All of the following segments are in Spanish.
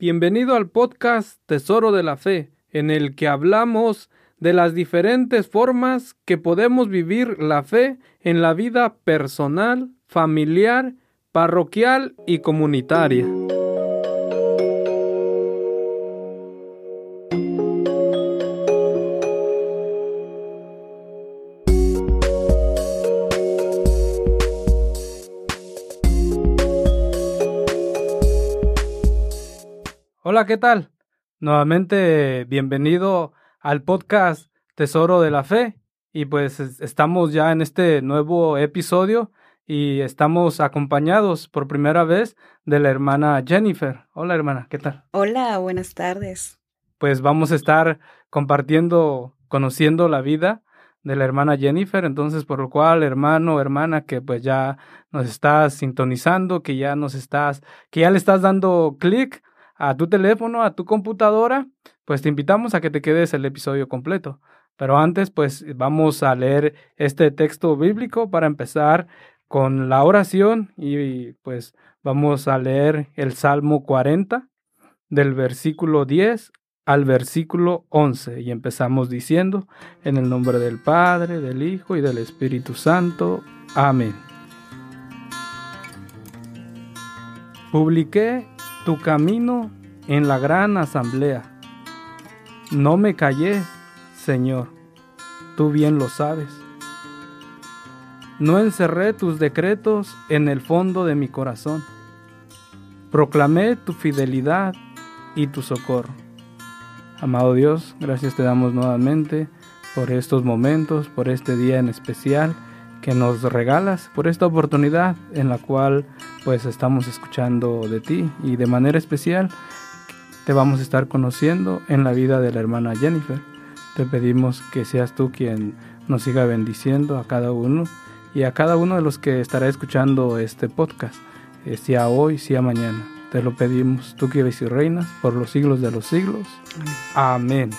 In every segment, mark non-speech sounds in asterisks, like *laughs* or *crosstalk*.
Bienvenido al podcast Tesoro de la Fe, en el que hablamos de las diferentes formas que podemos vivir la fe en la vida personal, familiar, parroquial y comunitaria. Hola, ¿qué tal? Nuevamente bienvenido al podcast Tesoro de la Fe. Y pues estamos ya en este nuevo episodio y estamos acompañados por primera vez de la hermana Jennifer. Hola hermana, ¿qué tal? Hola, buenas tardes. Pues vamos a estar compartiendo, conociendo la vida de la hermana Jennifer, entonces por lo cual, hermano, hermana, que pues ya nos estás sintonizando, que ya nos estás, que ya le estás dando clic a tu teléfono, a tu computadora, pues te invitamos a que te quedes el episodio completo. Pero antes, pues vamos a leer este texto bíblico para empezar con la oración y pues vamos a leer el Salmo 40 del versículo 10 al versículo 11 y empezamos diciendo en el nombre del Padre, del Hijo y del Espíritu Santo. Amén. Publiqué tu camino en la gran asamblea. No me callé, Señor, tú bien lo sabes. No encerré tus decretos en el fondo de mi corazón. Proclamé tu fidelidad y tu socorro. Amado Dios, gracias te damos nuevamente por estos momentos, por este día en especial que nos regalas, por esta oportunidad en la cual pues estamos escuchando de ti y de manera especial te vamos a estar conociendo en la vida de la hermana Jennifer. Te pedimos que seas tú quien nos siga bendiciendo a cada uno y a cada uno de los que estará escuchando este podcast, eh, sea hoy, sea mañana. Te lo pedimos, tú que eres y reinas por los siglos de los siglos. Amén.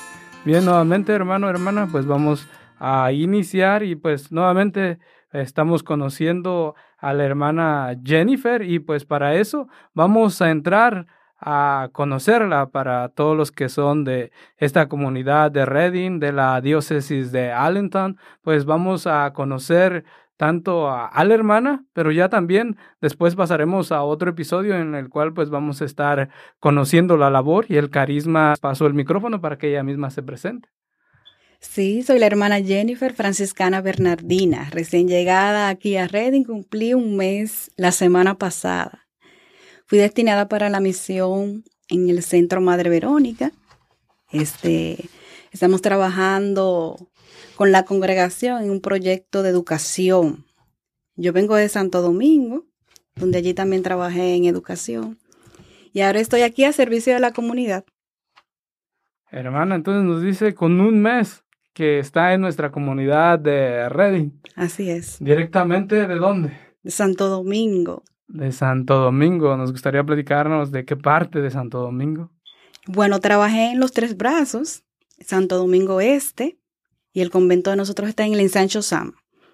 Bien, nuevamente hermano, hermana, pues vamos a iniciar y pues nuevamente estamos conociendo a la hermana Jennifer y pues para eso vamos a entrar a conocerla para todos los que son de esta comunidad de Reading, de la diócesis de Allentown, pues vamos a conocer tanto a, la hermana, pero ya también después pasaremos a otro episodio en el cual pues vamos a estar conociendo la labor y el carisma. Paso el micrófono para que ella misma se presente. Sí, soy la hermana Jennifer Franciscana Bernardina, recién llegada aquí a Reading, cumplí un mes la semana pasada. Fui destinada para la misión en el Centro Madre Verónica. Este, estamos trabajando con la congregación en un proyecto de educación. Yo vengo de Santo Domingo, donde allí también trabajé en educación. Y ahora estoy aquí a servicio de la comunidad. Hermana, entonces nos dice con un mes que está en nuestra comunidad de Reading. Así es. ¿Directamente de dónde? De Santo Domingo de Santo Domingo. Nos gustaría platicarnos de qué parte de Santo Domingo. Bueno, trabajé en los tres brazos, Santo Domingo Este, y el convento de nosotros está en el Ensancho Sam,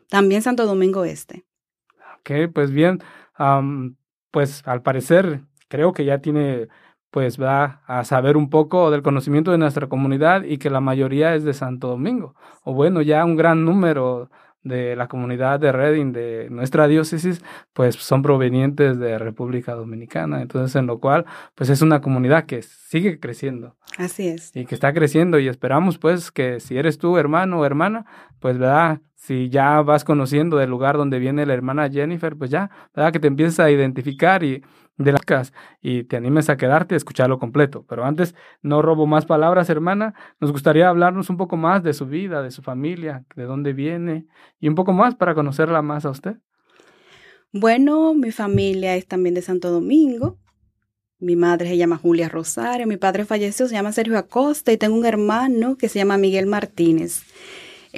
también Santo Domingo Este. Ok, pues bien, pues al parecer creo que ya tiene, pues va a saber un poco del conocimiento de nuestra comunidad y que la mayoría es de Santo Domingo, o bueno, ya un gran número de la comunidad de Reading, de nuestra diócesis, pues son provenientes de República Dominicana. Entonces, en lo cual, pues es una comunidad que sigue creciendo. Así es. Y que está creciendo y esperamos pues que si eres tú hermano o hermana, pues verdad, si ya vas conociendo del lugar donde viene la hermana Jennifer, pues ya, verdad que te empiezas a identificar y de las y te animes a quedarte a escucharlo completo. Pero antes, no robo más palabras, hermana. Nos gustaría hablarnos un poco más de su vida, de su familia, de dónde viene y un poco más para conocerla más a usted. Bueno, mi familia es también de Santo Domingo. Mi madre se llama Julia Rosario, mi padre falleció, se llama Sergio Acosta y tengo un hermano que se llama Miguel Martínez.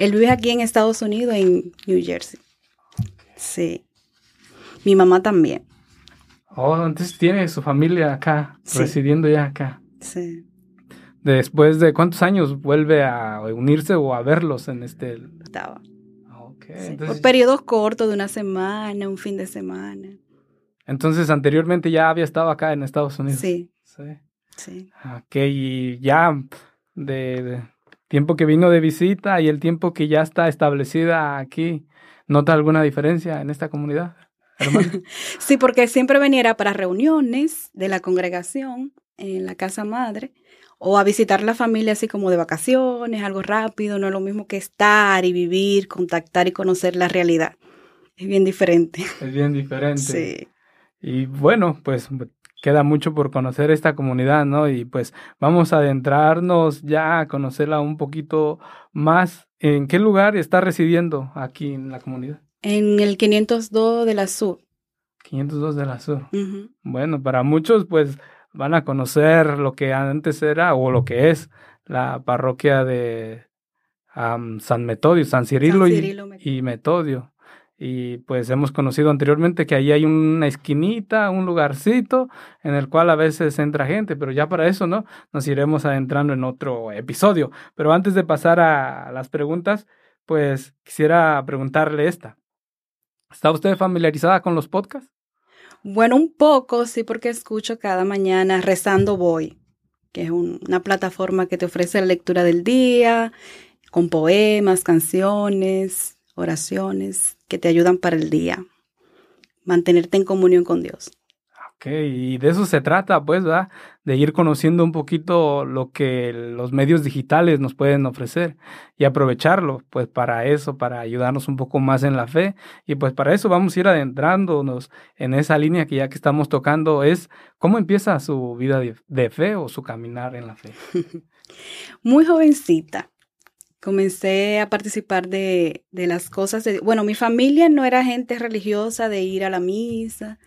Él vive aquí en Estados Unidos, en New Jersey. Sí. Mi mamá también. Oh, entonces tiene su familia acá, residiendo ya acá. Sí. Después de cuántos años vuelve a unirse o a verlos en este. Estaba. Okay. Por periodos cortos de una semana, un fin de semana. Entonces anteriormente ya había estado acá en Estados Unidos. Sí. Sí. Sí. Ok, y ya de, de tiempo que vino de visita y el tiempo que ya está establecida aquí, ¿nota alguna diferencia en esta comunidad? hermana? *laughs* Sí, porque siempre veniera para reuniones de la congregación en la casa madre o a visitar la familia así como de vacaciones, algo rápido, no es lo mismo que estar y vivir, contactar y conocer la realidad. Es bien diferente. es bien diferente. Sí. Y bueno, pues queda mucho por conocer esta comunidad, ¿no? Y pues vamos a adentrarnos ya a conocerla un poquito más. ¿En qué lugar está residiendo aquí en la comunidad? En el 502 de la Sur. 502 de la Sur. Bueno, para muchos pues van a conocer lo que antes era o lo que es la parroquia de San Metodio, San Cirilo, San y- Cirilo, y, Metodio. Y pues hemos conocido anteriormente que ahí hay una esquinita, un lugarcito en el cual a veces entra gente, pero ya para eso, ¿no? Nos iremos adentrando en otro episodio. Pero antes de pasar a las preguntas, pues quisiera preguntarle esta. ¿Está usted familiarizada con los podcasts? Bueno, un poco, sí, porque escucho cada mañana Rezando Voy, que es un- una plataforma que te ofrece la lectura del día, con poemas, canciones, oraciones, que te ayudan para el día. Mantenerte en comunión con Dios. Ok, y de eso se trata, pues, ¿verdad? De ir conociendo un poquito lo que los medios digitales nos pueden ofrecer y aprovecharlo, pues, para eso, para ayudarnos un poco más en la fe. Y pues para eso vamos a ir adentrándonos en esa línea que ya que estamos tocando es cómo empieza su vida de, de fe o su caminar en la fe. *laughs* Muy jovencita. Comencé a participar de, de las cosas de... Bueno, mi familia no era gente religiosa de ir a la misa,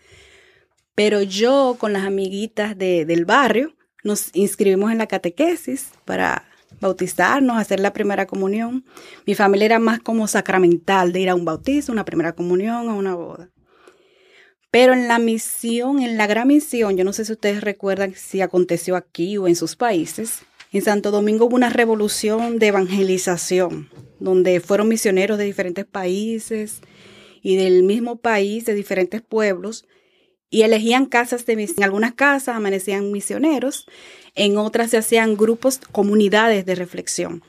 pero yo con las amiguitas de- del barrio nos inscribimos en la catequesis para bautizarnos, hacer la primera comunión. Mi familia era más como sacramental, de ir a un bautizo, una primera comunión, a una boda. Pero en la misión, en la gran misión, yo no sé si ustedes recuerdan si aconteció aquí o en sus países, en Santo Domingo hubo una revolución de evangelización, donde fueron misioneros de diferentes países y del mismo país, de diferentes pueblos, y elegían casas de mis- en algunas casas amanecían misioneros, en otras se hacían grupos, comunidades de reflexión.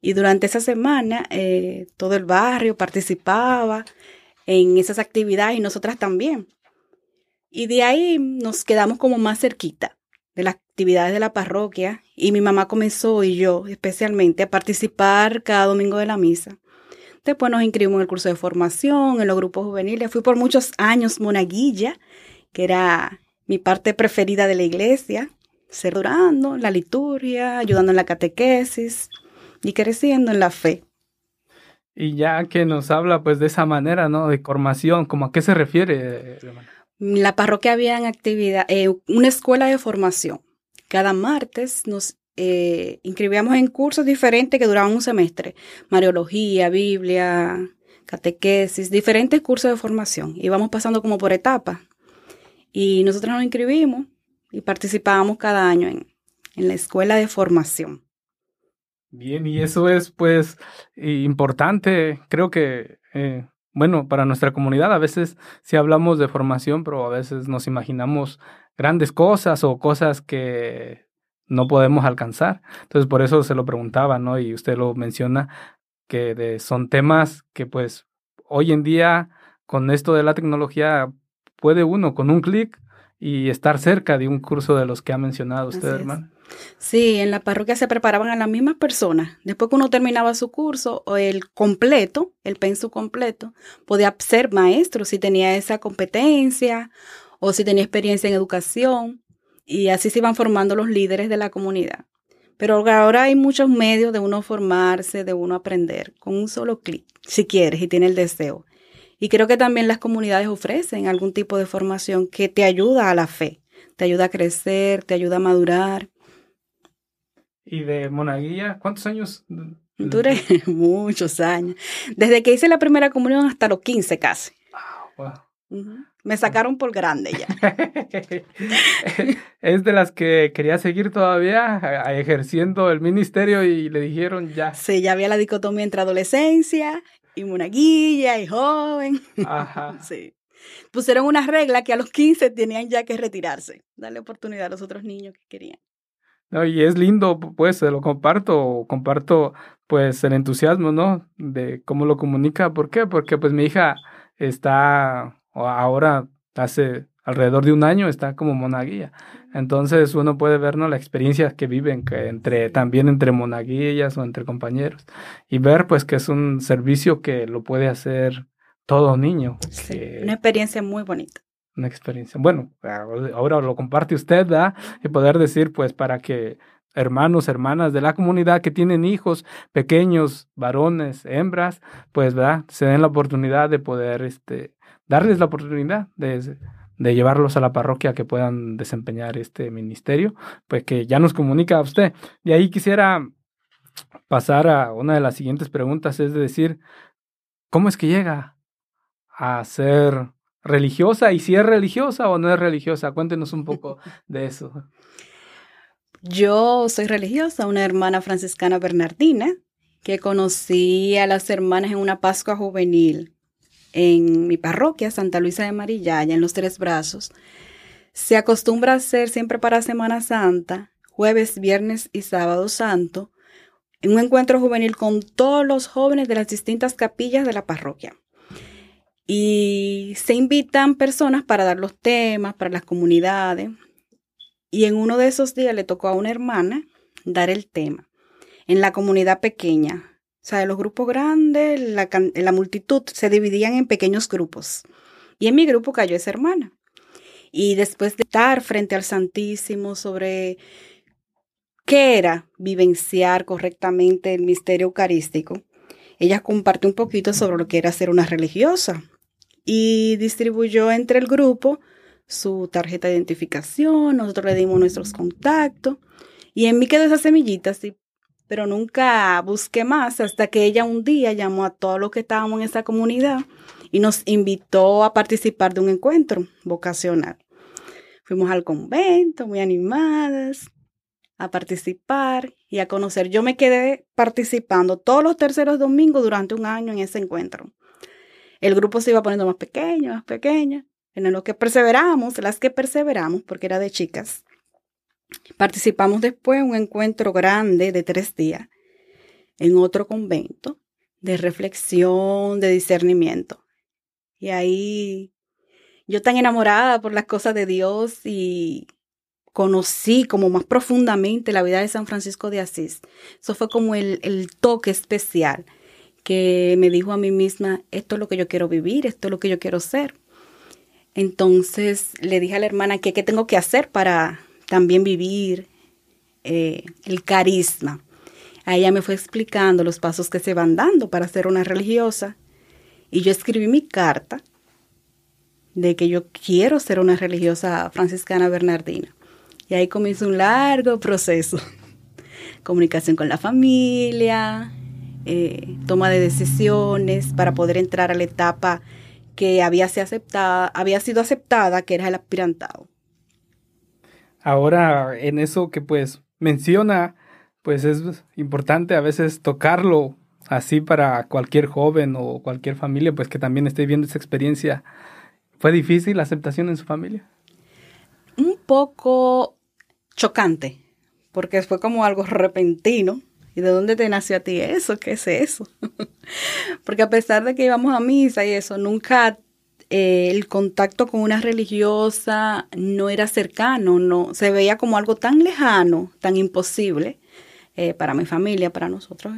Y durante esa semana eh, todo el barrio participaba en esas actividades y nosotras también. Y de ahí nos quedamos como más cerquita de las actividades de la parroquia y mi mamá comenzó y yo especialmente a participar cada domingo de la misa. Después nos inscribimos en el curso de formación, en los grupos juveniles. Fui por muchos años monaguilla, que era mi parte preferida de la iglesia, celebrando la liturgia, ayudando en la catequesis y creciendo en la fe. Y ya que nos habla pues de esa manera, ¿no? De formación, ¿cómo a qué se refiere? La parroquia había eh, una escuela de formación. Cada martes nos eh, inscribíamos en cursos diferentes que duraban un semestre. Mariología, Biblia, catequesis, diferentes cursos de formación. Íbamos pasando como por etapas. Y nosotros nos inscribimos y participábamos cada año en, la escuela de formación. Bien, y eso es pues importante, creo que, eh, bueno, para nuestra comunidad a veces sí hablamos de formación, pero a veces nos imaginamos grandes cosas o cosas que no podemos alcanzar. Entonces por eso se lo preguntaba, ¿no? Y usted lo menciona, que de- son temas que pues hoy en día con esto de la tecnología puede uno con un clic y estar cerca de un curso de los que ha mencionado usted, hermano. Sí, en la parroquia se preparaban a las mismas personas. Después que uno terminaba su curso, o el completo, el penso completo, podía ser maestro si tenía esa competencia o si tenía experiencia en educación. Y así se iban formando los líderes de la comunidad. Pero ahora hay muchos medios de uno formarse, de uno aprender, con un solo clic, si quieres y tiene el deseo. Y creo que también las comunidades ofrecen algún tipo de formación que te ayuda a la fe, te ayuda a crecer, te ayuda a madurar. Y de monaguilla, ¿cuántos años? Duré *laughs* muchos años. Desde que hice la primera comunión hasta los 15 casi. Wow. Ujú. Me sacaron por grande ya. *laughs* es de las que quería seguir todavía ejerciendo el ministerio y le dijeron ya. Sí, ya había la dicotomía entre adolescencia y monaguilla y joven. Ajá. *laughs* Sí. Pusieron una regla que a los 15 tenían ya que retirarse. Darle oportunidad a los otros niños que querían. y es lindo, pues se lo comparto, comparto pues el entusiasmo, ¿no? De cómo lo comunica. ¿Por qué? Porque pues mi hija está ahora hace alrededor de un año está como monaguilla. Entonces uno puede ver ¿no? la experiencia que viven que entre también entre monaguillas o entre compañeros y ver pues que es un servicio que lo puede hacer todo niño. una experiencia muy bonita. Una experiencia. Bueno, ahora lo comparte usted, ¿da? Y poder decir pues para que hermanos, hermanas de la comunidad que tienen hijos pequeños, varones, hembras, pues ¿verdad? se den la oportunidad de poder este, darles la oportunidad de, de llevarlos a la parroquia que puedan desempeñar este ministerio, pues que ya nos comunica a usted. Y ahí quisiera pasar a una de las siguientes preguntas, es de decir, ¿cómo es que llega a ser religiosa? Y si es religiosa o no es religiosa, cuéntenos un poco *laughs* de eso. Yo soy religiosa, una hermana franciscana bernardina, que conocí a las hermanas en una Pascua juvenil en mi parroquia, Santa Luisa de Marillaya, en los Tres Brazos. Se acostumbra a hacer siempre para Semana Santa, jueves, viernes y sábado santo, un encuentro juvenil con todos los jóvenes de las distintas capillas de la parroquia. Y se invitan personas para dar los temas, para las comunidades. Y en uno de esos días le tocó a una hermana dar el tema en la comunidad pequeña. Sea, los grupos grandes, la, la multitud se dividían en pequeños grupos. Y en mi grupo cayó esa hermana. Y después de estar frente al Santísimo sobre qué era vivenciar correctamente el misterio eucarístico, ella compartió un poquito sobre lo que era ser una religiosa y distribuyó entre el grupo su tarjeta de identificación, nosotros le dimos nuestros contactos y en mí quedó esa semillita, sí, pero nunca busqué más hasta que ella un día llamó a todos los que estábamos en esa comunidad y nos invitó a participar de un encuentro vocacional. Fuimos al convento muy animadas a participar y a conocer. Yo me quedé participando todos los terceros domingos durante un año en ese encuentro. El grupo se iba poniendo más pequeño, más pequeño en lo que perseveramos, las que perseveramos, porque era de chicas, participamos después en un encuentro grande de tres días en otro convento de reflexión, de discernimiento. Y ahí yo tan enamorada por las cosas de Dios y conocí como más profundamente la vida de San Francisco de Asís. Eso fue como el, toque especial que me dijo a mí misma, esto es lo que yo quiero vivir, esto es lo que yo quiero ser. Entonces le dije a la hermana que qué tengo que hacer para también vivir eh, el carisma. A ella me fue explicando los pasos que se van dando para ser una religiosa. Y yo escribí mi carta de que yo quiero ser una religiosa franciscana bernardina. Y ahí comienza un largo proceso. *laughs* Comunicación con la familia, eh, toma de decisiones para poder entrar a la etapa que había, aceptada, había sido aceptada, que era el aspirantado. Ahora, en eso que pues menciona, pues es importante a veces tocarlo así para cualquier joven o cualquier familia, pues que también esté viendo esa experiencia. ¿Fue difícil la aceptación en su familia? Un poco chocante, porque fue como algo repentino. ¿Y de dónde te nació a ti eso? ¿Qué es eso? *laughs* Porque a pesar de que íbamos a misa y eso, nunca eh, el contacto con una religiosa no era cercano, no se veía como algo tan lejano, tan imposible eh, para mi familia, para nosotros,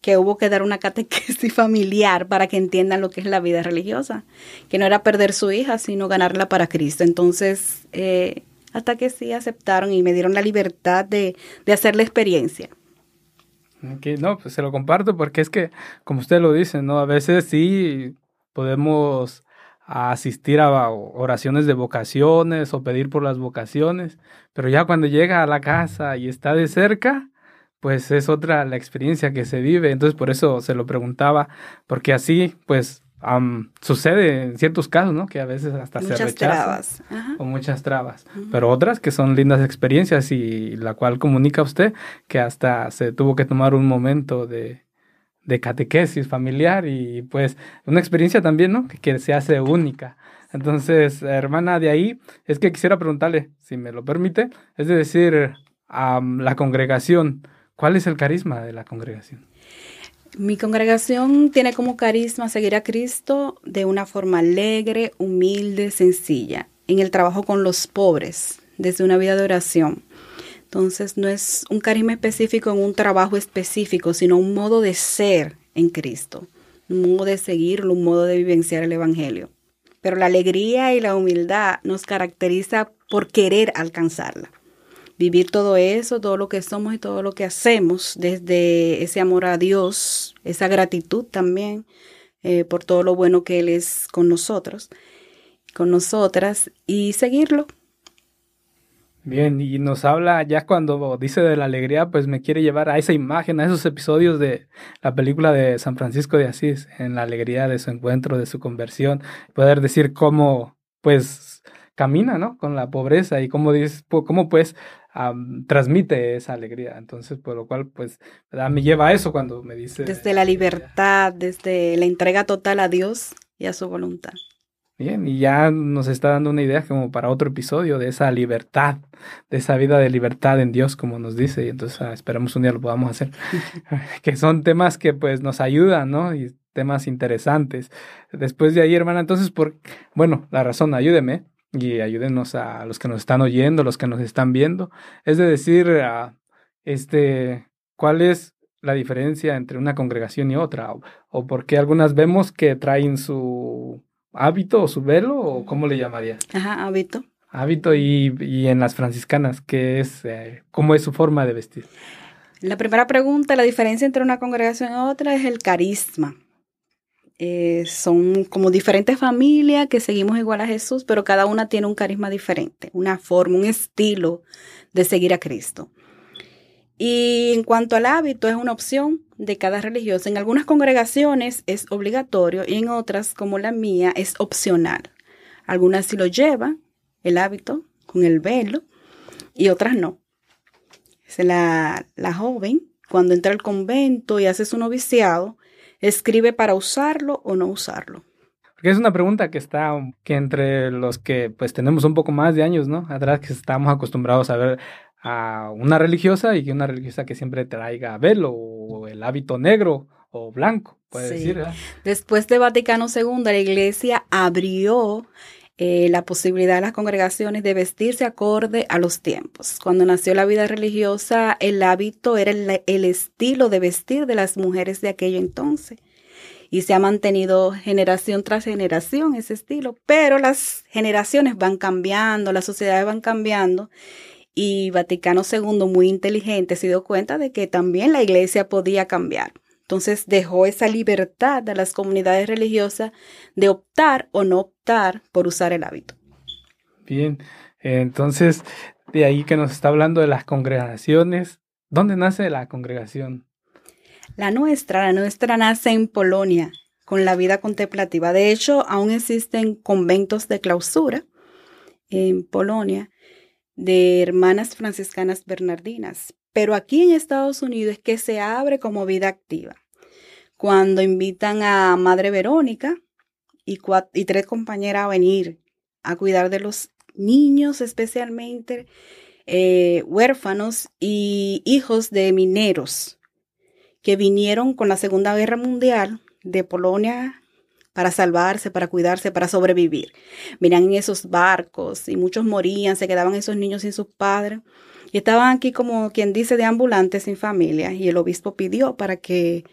que hubo que dar una catequesis *laughs* familiar para que entiendan lo que es la vida religiosa, que no era perder su hija, sino ganarla para Cristo. Entonces, eh, hasta que sí aceptaron y me dieron la libertad de, de hacer la experiencia no, pues se lo comparto porque es que, como usted lo dice, ¿no? A veces sí podemos asistir a oraciones de vocaciones o pedir por las vocaciones, pero ya cuando llega a la casa y está de cerca, pues es otra la experiencia que se vive. Entonces por eso se lo preguntaba, porque así pues sucede en ciertos casos, ¿no? Que a veces hasta se rechazan. Trabas. O muchas trabas. Pero otras que son lindas experiencias y la cual comunica usted que hasta se tuvo que tomar un momento de, de catequesis familiar y pues una experiencia también, ¿no? Que, se hace única. Entonces, hermana, de ahí es que quisiera preguntarle, si me lo permite, es decir, a la congregación, ¿cuál es el carisma de la congregación? Mi congregación tiene como carisma seguir a Cristo de una forma alegre, humilde, sencilla, en el trabajo con los pobres, desde una vida de oración. Entonces no es un carisma específico en un trabajo específico, sino un modo de ser en Cristo, un modo de seguirlo, un modo de vivenciar el Evangelio. Pero la alegría y la humildad nos caracteriza por querer alcanzarla. Vivir todo eso, todo lo que somos y todo lo que hacemos desde ese amor a Dios, esa gratitud también eh, por todo lo bueno que Él es con nosotros, con nosotras y seguirlo Bien, y nos habla ya cuando dice de la alegría, pues me quiere llevar a esa imagen, a esos episodios de la película de San Francisco de Asís, en la alegría de su encuentro, de su conversión, poder decir cómo, pues, camina, ¿no? Con la pobreza y cómo, dice, cómo pues, transmite esa alegría. Entonces, por lo cual, pues, me lleva a eso cuando me dice... Desde la libertad, desde la entrega total a Dios y a su voluntad. Bien, y ya nos está dando una idea como para otro episodio de esa libertad, de esa vida de libertad en Dios, como nos dice, y entonces ah, esperamos un día lo podamos hacer, *laughs* *laughs* que son temas que pues nos ayudan, ¿no? Y temas interesantes. Después de ahí, hermana, entonces, por, bueno, la razón, ayúdeme y ayúdenos a los que nos están oyendo, los que nos están viendo, es de decir, uh, este, ¿cuál es la diferencia entre una congregación y otra? O, o por qué algunas vemos que traen su hábito o su velo o cómo le llamaría? Ajá, hábito. Hábito y, y en las franciscanas, ¿qué es, eh, ¿cómo es su forma de vestir? La primera pregunta, la diferencia entre una congregación y otra es el carisma. Eh, son como diferentes familias que seguimos igual a Jesús, pero cada una tiene un carisma diferente, una forma, un estilo de seguir a Cristo. Y en cuanto al hábito, es una opción de cada religioso. En algunas congregaciones es obligatorio y en otras, como la mía, es opcional. Algunas sí lo llevan, el hábito, con el velo, y otras no. La, la joven, cuando entra al convento y hace su noviciado, escribe para usarlo o no usarlo. Porque es una pregunta que está, que entre los que pues tenemos un poco más de años, ¿no? Atrás que estamos acostumbrados a ver a una religiosa y que una religiosa que siempre traiga velo o el hábito negro o blanco, puede decir. Después de Vaticano II, la iglesia abrió eh, la posibilidad de las congregaciones de vestirse acorde a los tiempos. Cuando nació la vida religiosa, el hábito era el, el estilo de vestir de las mujeres de aquello entonces y se ha mantenido generación tras generación ese estilo, pero las generaciones van cambiando, las sociedades van cambiando y Vaticano II, muy inteligente, se dio cuenta de que también la iglesia podía cambiar. Entonces dejó esa libertad a las comunidades religiosas de optar o no optar por usar el hábito. Bien, entonces de ahí que nos está hablando de las congregaciones. ¿Dónde nace la congregación? La nuestra, la nuestra nace en Polonia, con la vida contemplativa. De hecho, aún existen conventos de clausura en Polonia de hermanas franciscanas bernardinas, pero aquí en Estados Unidos es que se abre como vida activa. Cuando invitan a Madre Verónica y, y tres compañeras a venir a cuidar de los niños, especialmente eh, huérfanos y hijos de mineros que vinieron con la Segunda Guerra Mundial de Polonia para salvarse, para cuidarse, para sobrevivir. Miran en esos barcos y muchos morían, se quedaban esos niños sin sus padres. Y estaban aquí como quien dice de ambulantes sin familia. Y el obispo pidió para que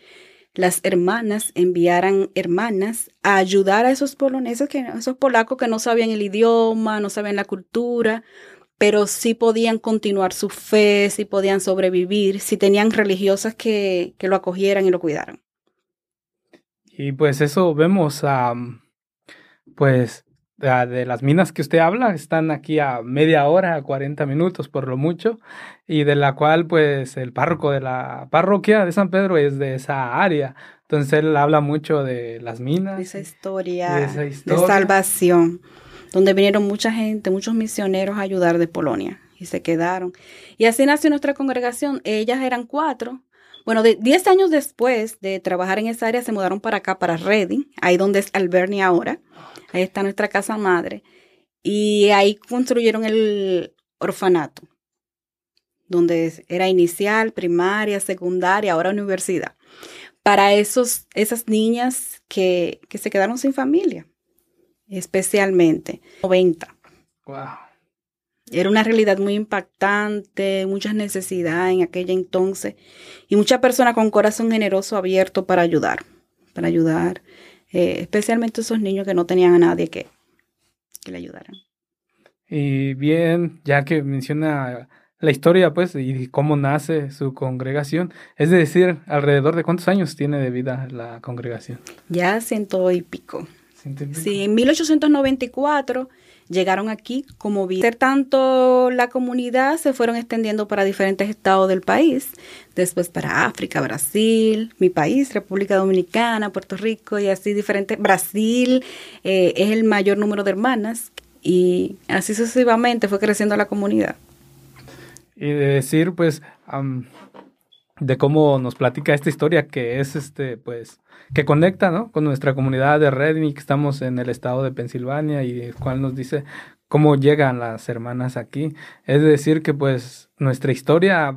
las hermanas enviaran hermanas a ayudar a esos poloneses, que, esos polacos que no sabían el idioma, no sabían la cultura, pero sí podían continuar su fe, sí podían sobrevivir, si tenían religiosas que, que lo acogieran y lo cuidaran. Y pues eso vemos, a pues de las minas que usted habla, están aquí a media hora, 40 minutos por lo mucho, y de la cual pues el párroco de la parroquia de San Pedro es de esa área. Entonces él habla mucho de las minas. De esa historia de, esa historia. de salvación, donde vinieron mucha gente, muchos misioneros a ayudar de Polonia y se quedaron. Y así nació nuestra congregación. Ellas eran cuatro, bueno, de 10 años después de trabajar en esa área, se mudaron para acá, para Reading, ahí donde es Alberni ahora. Ahí está nuestra casa madre. Y ahí construyeron el orfanato. donde era inicial, primaria, secundaria, ahora universidad, para esos, esas niñas que, que se quedaron sin familia, especialmente 90. Wow. Era una realidad muy impactante, muchas necesidades en aquella entonces y muchas personas con corazón generoso abierto para ayudar, para ayudar, eh, especialmente esos niños que no tenían a nadie que, que le ayudaran. Y bien, ya que menciona la historia, pues, y cómo nace su congregación, es decir, alrededor de cuántos años tiene de vida la congregación. Ya ciento y pico. Sí, en 1894 llegaron aquí como vida. Tanto la comunidad se fueron extendiendo para diferentes estados del país, después para África, Brasil, mi país, República Dominicana, Puerto Rico y así diferentes. Brasil eh, es el mayor número de hermanas y así sucesivamente fue creciendo la comunidad. Y de decir, pues, de cómo nos platica esta historia que es, este, pues, que conecta, ¿no? Con nuestra comunidad de Redding, que estamos en el estado de Pensilvania y el cual nos dice cómo llegan las hermanas aquí. Es decir, que pues nuestra historia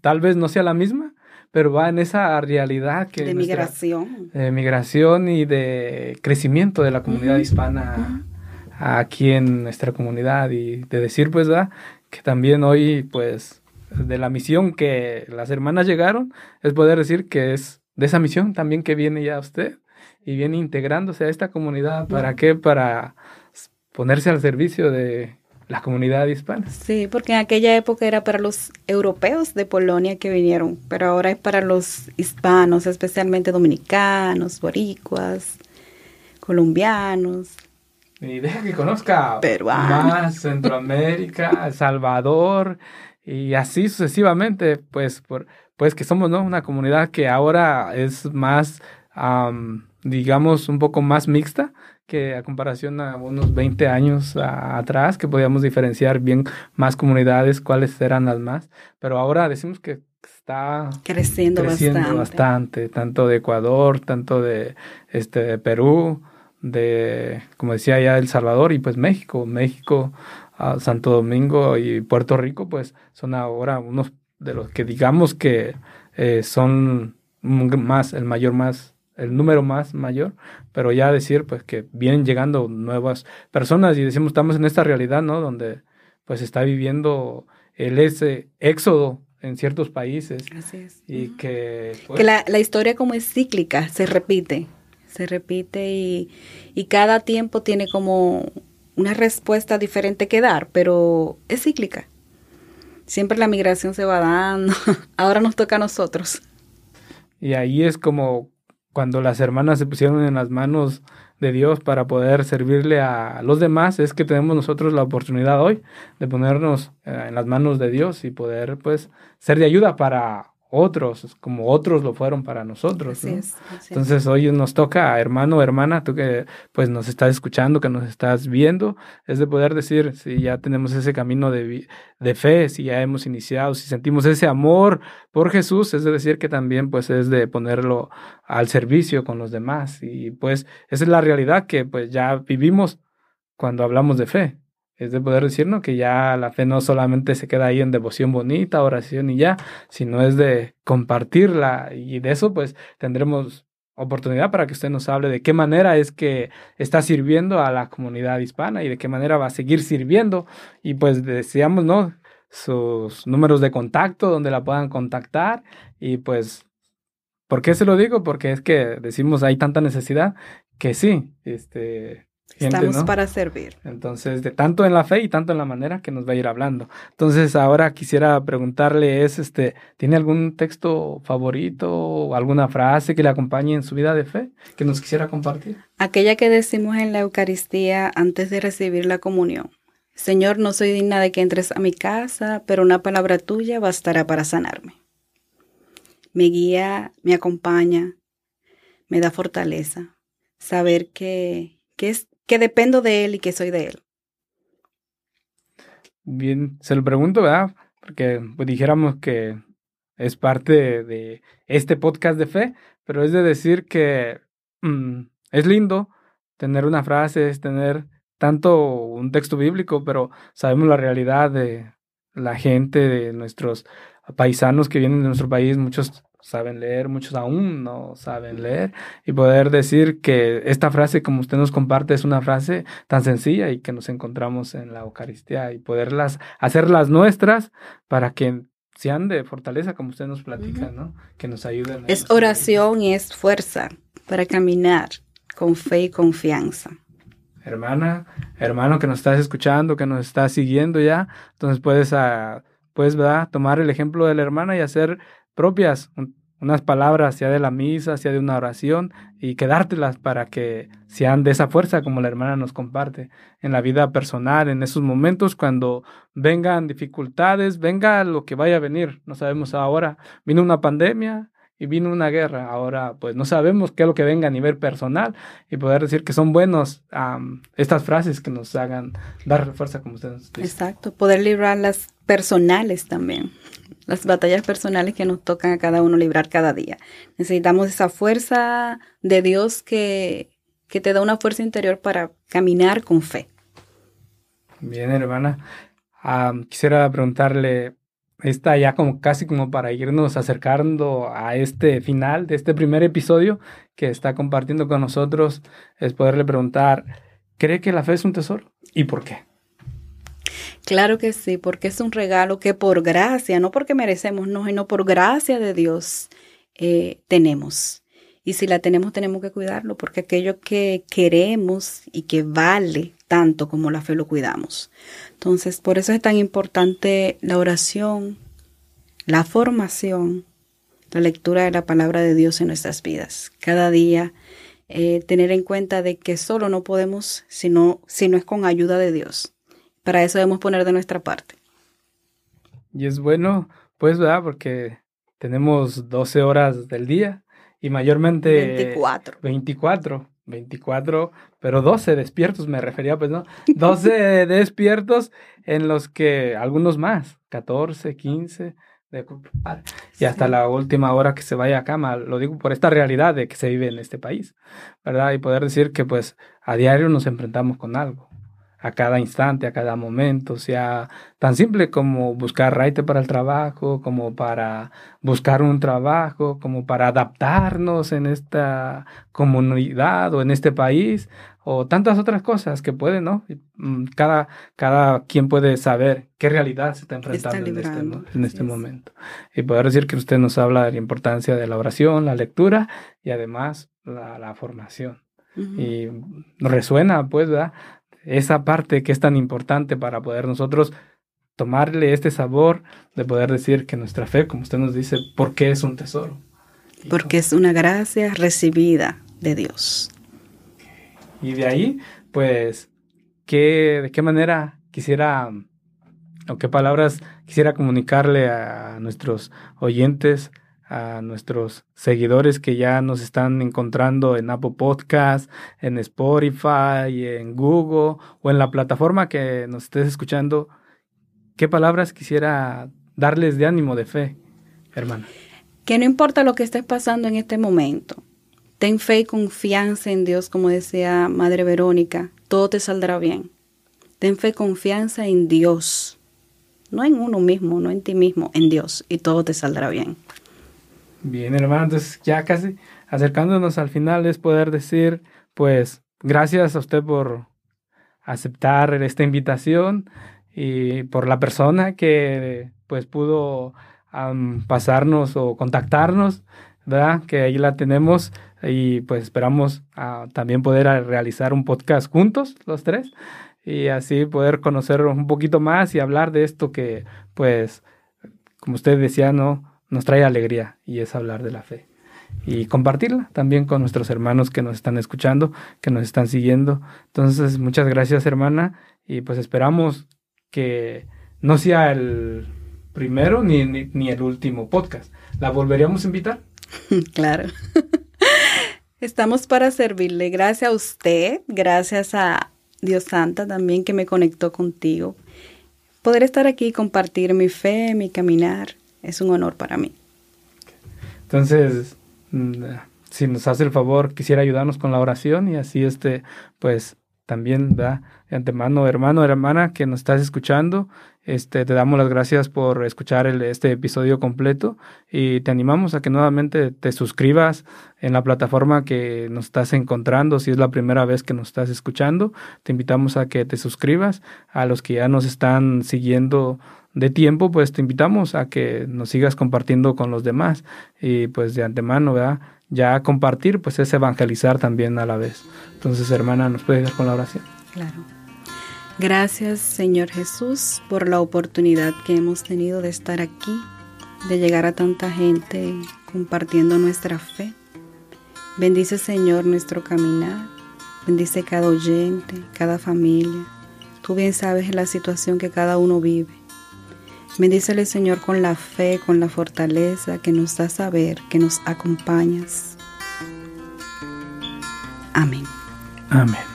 tal vez no sea la misma, pero va en esa realidad que... De migración. De migración y de crecimiento de la comunidad hispana aquí en nuestra comunidad y de decir, pues, ¿verdad? que también hoy, pues, de la misión que las hermanas llegaron, es poder decir que es de esa misión también que viene ya usted y viene integrándose a esta comunidad. ¿Para qué? Para ponerse al servicio de la comunidad hispana. Sí, porque en aquella época era para los europeos de Polonia que vinieron, pero ahora es para los hispanos, especialmente dominicanos, boricuas, colombianos. Y deja que conozca más Centroamérica, El Salvador y así sucesivamente, pues, por, pues que somos ¿no? una comunidad que ahora es más, digamos, un poco más mixta que a comparación a unos 20 años atrás, que podíamos diferenciar bien más comunidades, cuáles eran las más, pero ahora decimos que está creciendo, bastante. bastante. tanto de Ecuador, tanto de, este, de Perú, de, como decía ya, El Salvador y pues México. México, ah, Santo Domingo y Puerto Rico, pues son ahora unos de los que digamos que eh, son más, el mayor más, el número más mayor, pero ya decir pues que vienen llegando nuevas personas y decimos estamos en esta realidad, ¿no? Donde pues está viviendo el ese éxodo en ciertos países. Así es. Y que... Pues, que la, la historia como es cíclica, se repite se repite y, cada tiempo tiene como una respuesta diferente que dar, pero es cíclica. Siempre la migración se va dando, *laughs* ahora nos toca a nosotros. Y ahí es como cuando las hermanas se pusieron en las manos de Dios para poder servirle a los demás, es que tenemos nosotros la oportunidad hoy de ponernos eh, en las manos de Dios y poder pues ser de ayuda para otros, como otros lo fueron para nosotros. Entonces hoy nos toca, hermano, hermana, tú que pues nos estás escuchando, que nos estás viendo, es de poder decir si ya tenemos ese camino de, de fe, si ya hemos iniciado, si sentimos ese amor por Jesús, es de decir que también pues es de ponerlo al servicio con los demás. Y pues esa es la realidad que pues ya vivimos cuando hablamos de fe es de poder decirnos que ya la fe no solamente se queda ahí en devoción bonita, oración y ya, sino es de compartirla y de eso pues tendremos oportunidad para que usted nos hable de qué manera es que está sirviendo a la comunidad hispana y de qué manera va a seguir sirviendo y pues deseamos, ¿no? sus números de contacto donde la puedan contactar y pues ¿por qué se lo digo? Porque es que decimos hay tanta necesidad que sí, este Estamos para servir. Entonces, de tanto en la fe y tanto en la manera que nos va a ir hablando. Entonces, ahora quisiera preguntarle es este, ¿tiene algún texto favorito o alguna frase que le acompañe en su vida de fe que nos quisiera compartir? Aquella que decimos en la Eucaristía antes de recibir la comunión. Señor, no soy digna de que entres a mi casa, pero una palabra tuya bastará para sanarme. Me guía, me acompaña, me da fortaleza. Saber que, que es que dependo de Él y que soy de Él. Bien, se lo pregunto, ¿verdad? Porque pues, dijéramos que es parte de, este podcast de fe, pero es de decir que mm, es lindo tener una frase, es tener tanto un texto bíblico, pero sabemos la realidad de la gente de nuestros paisanos que vienen de nuestro país, muchos saben leer, muchos aún no saben leer, y poder decir que esta frase, como usted nos comparte, es una frase tan sencilla y que nos encontramos en la Eucaristía y poderlas hacerlas nuestras para que sean de fortaleza, como usted nos platica, ¿no? Que nos ayuden. Es oración y es fuerza para caminar con fe y confianza. Hermana, hermano que nos estás escuchando, que nos estás siguiendo ya, entonces puedes, uh, puedes ¿verdad? tomar el ejemplo de la hermana y hacer propias unas palabras, sea de la misa, sea de una oración, y quedártelas para que sean de esa fuerza como la hermana nos comparte en la vida personal, en esos momentos cuando vengan dificultades, venga lo que vaya a venir. No sabemos ahora, vino una pandemia, y vino una guerra. Ahora, pues no sabemos qué es lo que venga a nivel personal y poder decir que son buenos estas frases que nos hagan dar fuerza, como ustedes dicen. Exacto, poder librar las personales también, las batallas personales que nos tocan a cada uno librar cada día. Necesitamos esa fuerza de Dios que, que te da una fuerza interior para caminar con fe. Bien, hermana. quisiera preguntarle, está ya como casi como para irnos acercando a este final de este primer episodio que está compartiendo con nosotros, es poderle preguntar, ¿cree que la fe es un tesoro? ¿Y por qué? Claro que sí, porque es un regalo que por gracia, no porque merecemos, no, sino por gracia de Dios eh, tenemos. Y si la tenemos, tenemos que cuidarlo, porque aquello que queremos y que vale tanto como la fe lo cuidamos. Entonces, por eso es tan importante la oración, la formación, la lectura de la palabra de Dios en nuestras vidas. Cada día eh, tener en cuenta de que solo no podemos sino, si no es con ayuda de Dios. Para eso debemos poner de nuestra parte. Y es bueno, pues, ¿verdad? Porque tenemos 12 horas del día y mayormente 24. 24, 24, pero 12 despiertos me refería, pues, ¿no? 12 *laughs* despiertos en los que algunos más, 14, 15, de y hasta la última hora que se vaya a cama, lo digo por esta realidad de que se vive en este país, ¿verdad? Y poder decir que pues a diario nos enfrentamos con algo a cada instante, a cada momento, sea tan simple como buscar raite para el trabajo, como para buscar un trabajo, como para adaptarnos en esta comunidad o en este país, o tantas otras cosas que pueden, ¿no? Mm, cada, cada quien puede saber qué realidad se está enfrentando en este, en este momento. Y poder decir que usted nos habla de la importancia de la oración, la lectura y además la, formación. Y resuena, pues, ¿verdad? Esa parte que es tan importante para poder nosotros tomarle este sabor de poder decir que nuestra fe, como usted nos dice, ¿por qué es un tesoro? Porque es una gracia recibida de Dios. Y de ahí, pues, ¿qué, ¿de qué manera quisiera, o qué palabras quisiera comunicarle a nuestros oyentes a nuestros seguidores que ya nos están encontrando en Apple Podcast, en Spotify, en Google o en la plataforma que nos estés escuchando. ¿Qué palabras quisiera darles de ánimo, de fe, hermana? Que no importa lo que estés pasando en este momento, ten fe y confianza en Dios, como decía Madre Verónica, todo te saldrá bien. Ten fe y confianza en Dios, no en uno mismo, no en ti mismo, en Dios, y todo te saldrá bien. Bien, hermano, entonces ya casi acercándonos al final es poder decir, pues, gracias a usted por aceptar esta invitación y por la persona que pues pudo pasarnos o contactarnos, ¿verdad? Que ahí la tenemos y pues esperamos ah, también poder realizar un podcast juntos, los tres, y así poder conocer un poquito más y hablar de esto que pues, como usted decía, ¿no? Nos trae alegría y es hablar de la fe. Y compartirla también con nuestros hermanos que nos están escuchando, que nos están siguiendo. Entonces, muchas gracias hermana y pues esperamos que no sea el primero ni, ni, el último podcast. ¿La volveríamos a invitar? *laughs* Claro. *laughs* Estamos para servirle. Gracias a usted, gracias a Dios Santa también que me conectó contigo. Poder estar aquí y compartir mi fe, mi caminar, es un honor para mí. Entonces, mm, si nos hace el favor, quisiera ayudarnos con la oración y así este, pues también da de antemano, hermano, hermana, que nos estás escuchando Este, te damos las gracias por escuchar este episodio completo y te animamos a que nuevamente te suscribas en la plataforma que nos estás encontrando. Si es la primera vez que nos estás escuchando, te invitamos a que te suscribas. A los que ya nos están siguiendo de tiempo, pues te invitamos a que nos sigas compartiendo con los demás y pues de antemano, ¿verdad? Ya compartir, pues es evangelizar también a la vez. Entonces, hermana, ¿nos puede dar con la oración? Claro. Gracias Señor Jesús por la oportunidad que hemos tenido de estar aquí, de llegar a tanta gente compartiendo nuestra fe. Bendice Señor nuestro caminar, bendice cada oyente, cada familia. Tú bien sabes la situación que cada uno vive. Bendícele Señor con la fe, con la fortaleza que nos da saber que nos acompañas. Amén. Amén.